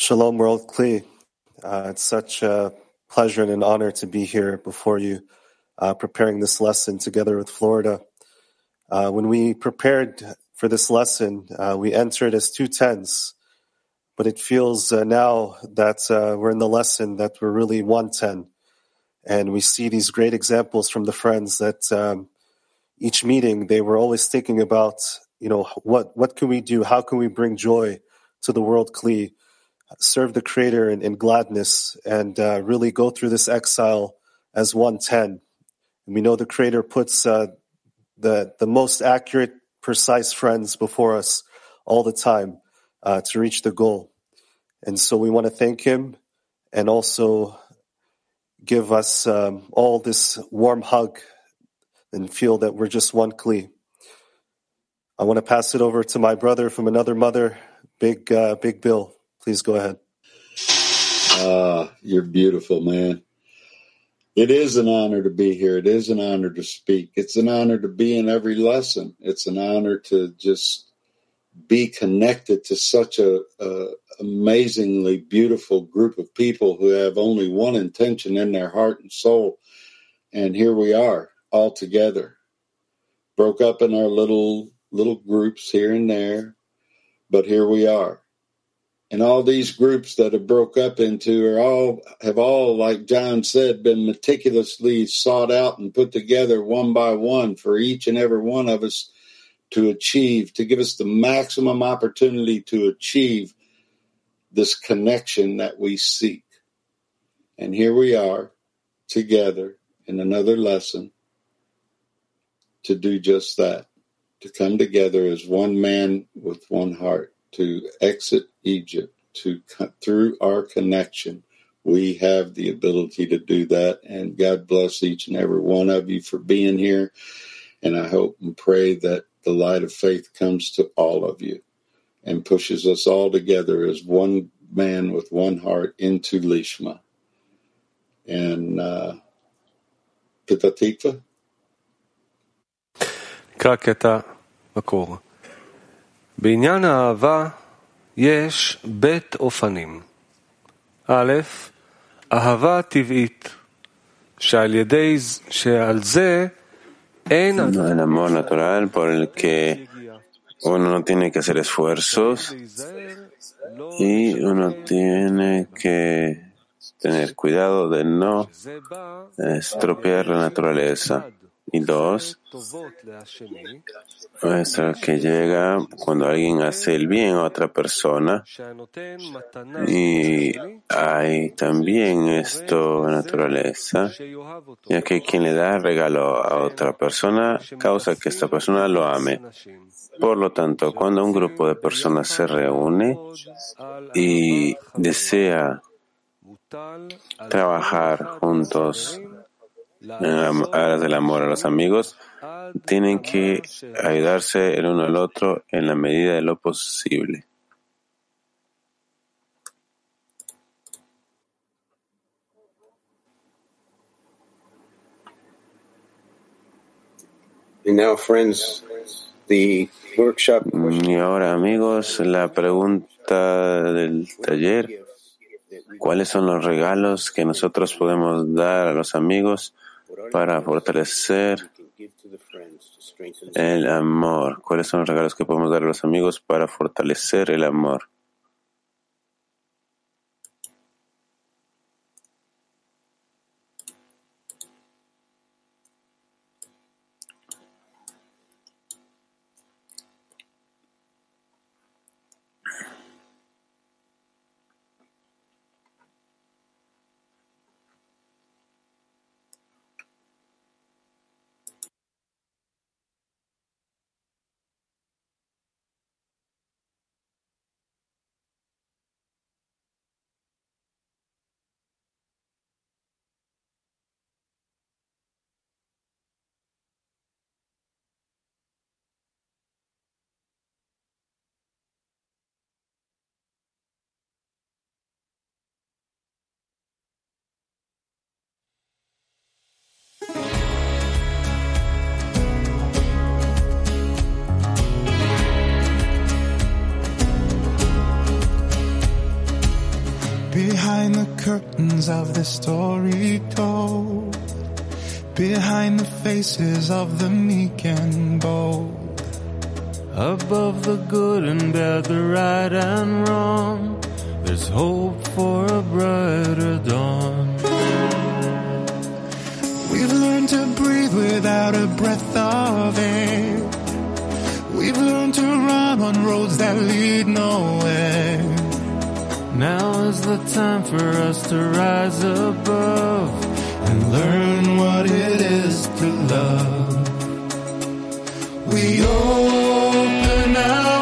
Shalom, World Kli. Uh, it's such a pleasure and an honor to be here before you, uh, preparing this lesson together with Florida. Uh, when we prepared for this lesson, uh, we entered as two tens, but it feels uh, now that uh, we're in the lesson that we're really one ten, and we see these great examples from the friends that um, each meeting they were always thinking about, you know, what what can we do? How can we bring joy to the world Kli? Serve the Creator in, in gladness and uh, really go through this exile as 110. And we know the Creator puts uh, the the most accurate, precise friends before us all the time uh, to reach the goal. And so we want to thank Him and also give us um, all this warm hug and feel that we're just one Kli. I want to pass it over to my brother from another mother, Big uh, Big Bill. Please go ahead. Ah, you're beautiful, man. It is an honor to be here. It is an honor to speak. It's an honor to be in every lesson. It's an honor to just be connected to such a, a amazingly beautiful group of people who have only one intention in their heart and soul. And here we are all together, broke up in our little little groups here and there, but here we are and all these groups that have broke up into are all have all like john said been meticulously sought out and put together one by one for each and every one of us to achieve to give us the maximum opportunity to achieve this connection that we seek. And here we are together in another lesson to do just that to come together as one man with one heart to exit Egypt, to cut through our connection. We have the ability to do that. And God bless each and every one of you for being here. And I hope and pray that the light of faith comes to all of you and pushes us all together as one man with one heart into Lishma. And uh, Pitatikva? Как? בעניין האהבה יש בית אופנים. א', אהבה טבעית, שעל ידי, שעל זה אין... El amor natural por el que uno no tiene que hacer esfuerzos y uno tiene que tener cuidado de no estropear la naturaleza. Y dos, esto que llega cuando alguien hace el bien a otra persona. Y hay también esto naturaleza, ya que quien le da regalo a otra persona causa que esta persona lo ame. Por lo tanto, cuando un grupo de personas se reúne y desea trabajar juntos en aras del amor a los amigos, tienen que ayudarse el uno al otro en la medida de lo posible. And now, friends, the workshop Y ahora, amigos, la pregunta del taller. ¿Cuáles son los regalos que nosotros podemos dar a los amigos para fortalecer el amor? ¿Cuáles son los regalos que podemos dar a los amigos para fortalecer el amor? Curtains of the story told, behind the faces of the meek and bold, above the good and bad, the right and wrong, there's hope for a brighter dawn. We've learned to breathe without a breath of air. We've learned to run on roads that lead nowhere. Now is the time for us to rise above and learn what it is to love. We open our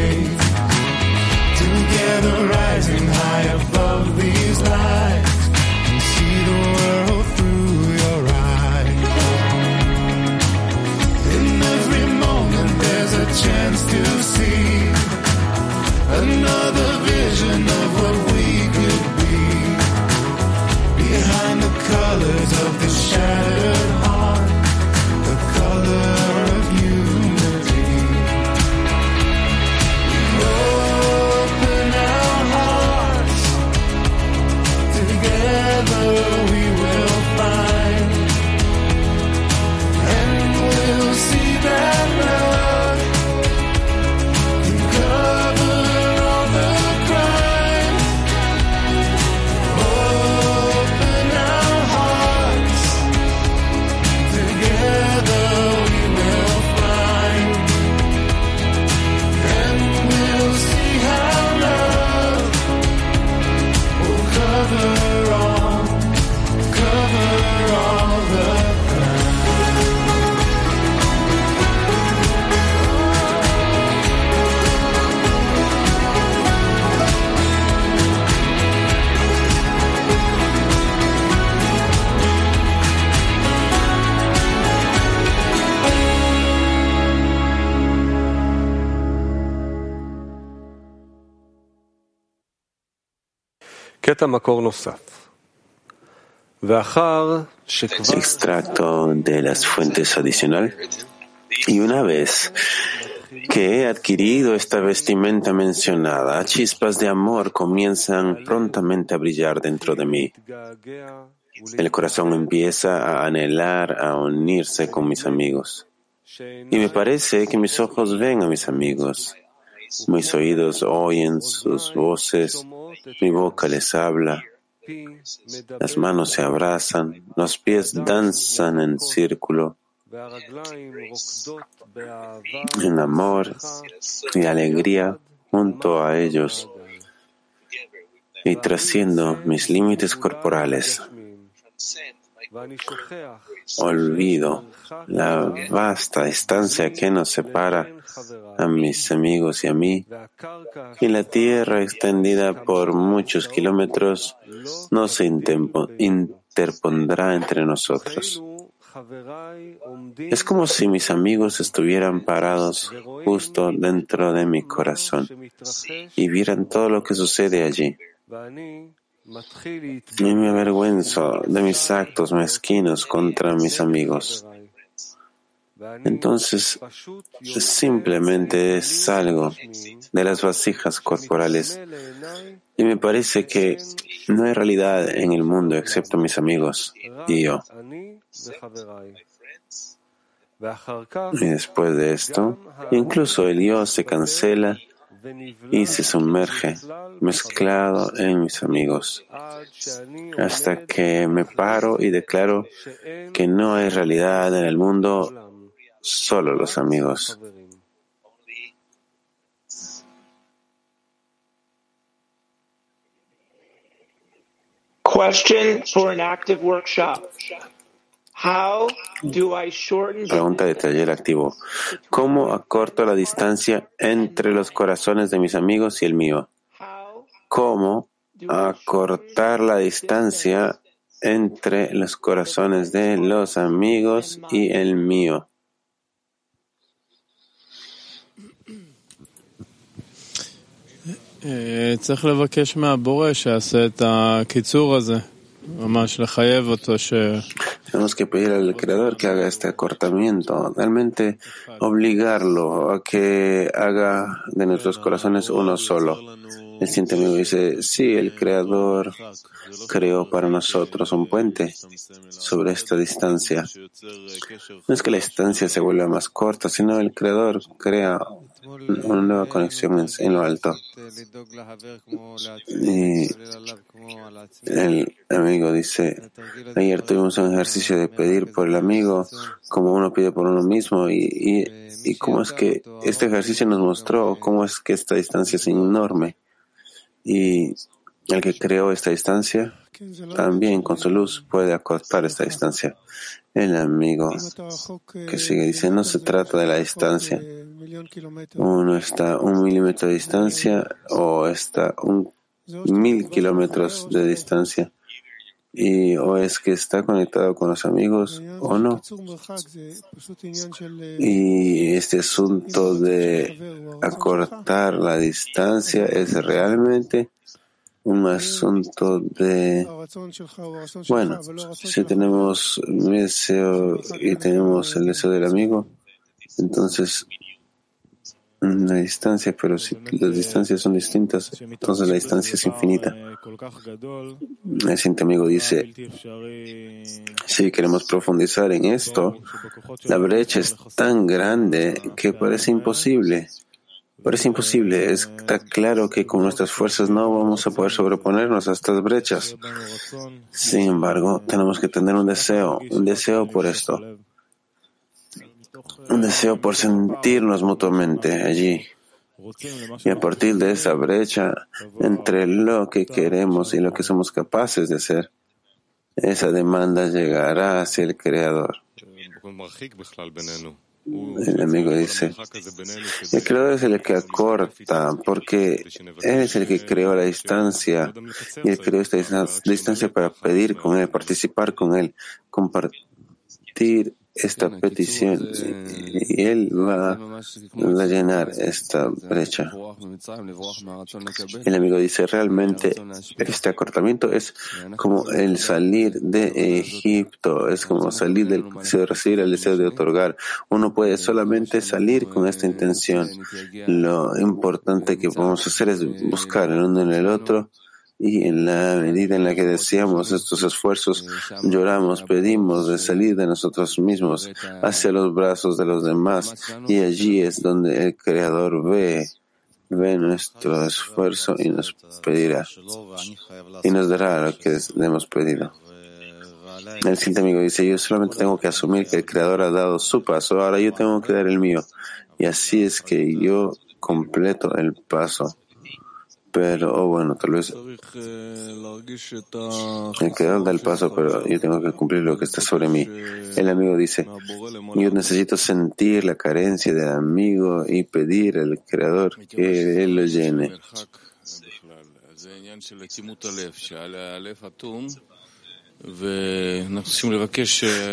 waits. Together, rising high above these lights, and see the world through your eyes. In every moment, there's a chance to see another vision of what we could be. Behind the colors of the shattered extracto de las fuentes adicional y una vez que he adquirido esta vestimenta mencionada, chispas de amor comienzan prontamente a brillar dentro de mí. El corazón empieza a anhelar, a unirse con mis amigos. Y me parece que mis ojos ven a mis amigos, mis oídos oyen sus voces mi boca les habla, las manos se abrazan, los pies danzan en círculo, en amor y alegría junto a ellos y trasciendo mis límites corporales. Olvido la vasta distancia que nos separa a mis amigos y a mí, y la tierra extendida por muchos kilómetros no se interpondrá entre nosotros. Es como si mis amigos estuvieran parados justo dentro de mi corazón y vieran todo lo que sucede allí. Y me avergüenzo de mis actos mezquinos contra mis amigos. Entonces, simplemente salgo de las vasijas corporales y me parece que no hay realidad en el mundo excepto mis amigos y yo. Y después de esto, incluso el yo se cancela y se sumerge, mezclado en mis amigos, hasta que me paro y declaro que no hay realidad en el mundo, solo los amigos. Question for an active workshop. Pregunta de taller activo. ¿Cómo acorto la distancia entre los corazones de mis amigos y el mío? ¿Cómo acortar la distancia entre los corazones de los amigos y el mío? צריך לבקש מהבורא שיעשה את הקיצור הזה. Tenemos que pedir al Creador que haga este acortamiento, realmente obligarlo a que haga de nuestros corazones uno solo. El siguiente amigo dice, sí, el Creador creó para nosotros un puente sobre esta distancia. No es que la distancia se vuelva más corta, sino el Creador crea una nueva conexión en lo alto. Y el amigo dice, ayer tuvimos un ejercicio de pedir por el amigo como uno pide por uno mismo y, y, y cómo es que este ejercicio nos mostró cómo es que esta distancia es enorme. Y el que creó esta distancia también con su luz puede acortar esta distancia. El amigo que sigue dice, no se trata de la distancia. Uno está un milímetro de distancia o está un mil kilómetros de distancia. Y o es que está conectado con los amigos o no. Y este asunto de acortar la distancia es realmente un asunto de, bueno, si tenemos deseo y tenemos el deseo del amigo, entonces la distancia, pero si las distancias son distintas, entonces la distancia es infinita. El siguiente amigo dice, si queremos profundizar en esto, la brecha es tan grande que parece imposible. Parece imposible. Está claro que con nuestras fuerzas no vamos a poder sobreponernos a estas brechas. Sin embargo, tenemos que tener un deseo, un deseo por esto un deseo por sentirnos mutuamente allí. Y a partir de esa brecha entre lo que queremos y lo que somos capaces de hacer, esa demanda llegará hacia el Creador. El amigo dice, el creador es el que acorta, porque él es el que creó la distancia y él creó esta distancia para pedir con él, participar con él, compartir esta petición y Él va a llenar esta brecha. El amigo dice, realmente este acortamiento es como el salir de Egipto, es como salir del deseo de recibir el deseo de otorgar. Uno puede solamente salir con esta intención. Lo importante que podemos hacer es buscar el uno en el otro Y en la medida en la que deseamos estos esfuerzos, lloramos, pedimos de salir de nosotros mismos hacia los brazos de los demás. Y allí es donde el Creador ve, ve nuestro esfuerzo y nos pedirá. Y nos dará lo que le hemos pedido. El siguiente amigo dice, yo solamente tengo que asumir que el Creador ha dado su paso, ahora yo tengo que dar el mío. Y así es que yo completo el paso. Pero, oh, bueno, tal vez el Creador da el paso, pero yo tengo que cumplir lo que está sobre mí. El amigo dice, yo necesito sentir la carencia del amigo y pedir al Creador que Él lo llene.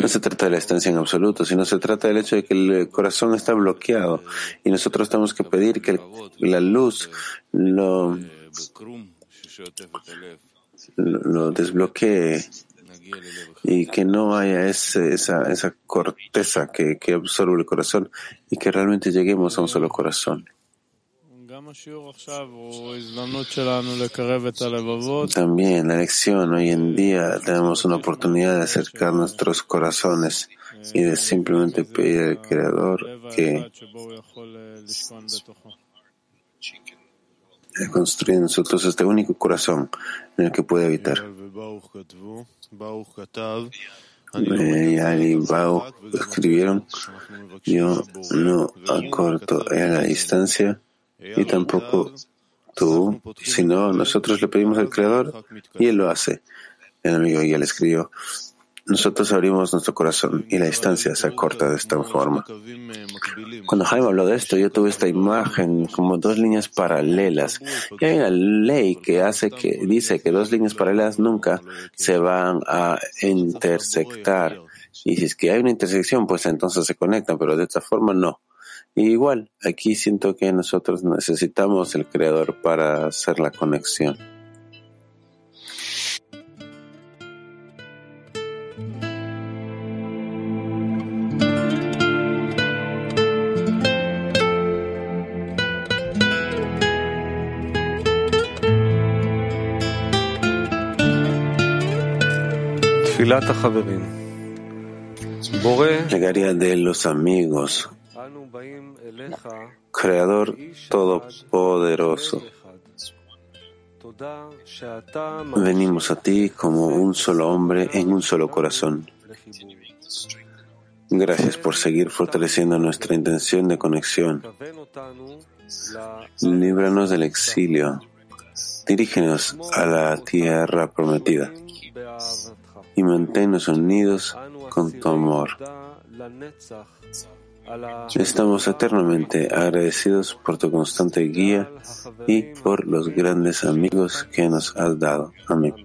No se trata de la estancia en absoluto, sino se trata del hecho de que el corazón está bloqueado y nosotros tenemos que pedir que la luz lo, lo desbloquee y que no haya ese, esa, esa corteza que absorbe el corazón y que realmente lleguemos a un solo corazón. También la lección hoy en día tenemos una oportunidad de acercar nuestros corazones y de simplemente pedir al Creador que construya en nosotros este único corazón en el que puede habitar. Y Ali Bau escribieron, yo no acorto a la distancia y tampoco tú, sino nosotros le pedimos al Creador y Él lo hace. El amigo ya le escribió, nosotros abrimos nuestro corazón y la distancia se acorta de esta forma. Cuando Jaime habló de esto, yo tuve esta imagen como dos líneas paralelas. Y hay una ley que hace que dice que dos líneas paralelas nunca se van a intersectar. Y si es que hay una intersección, pues entonces se conectan, pero de esta forma no. Y igual, aquí siento que nosotros necesitamos el Creador para hacer la conexión. Plegaria de los amigos. Creador Todopoderoso, venimos a ti como un solo hombre en un solo corazón. Gracias por seguir fortaleciendo nuestra intención de conexión. Líbranos del exilio. Dirígenos a la tierra prometida y manténnos unidos con tu amor. Estamos eternamente agradecidos por tu constante guía y por los grandes amigos que nos has dado. Amén.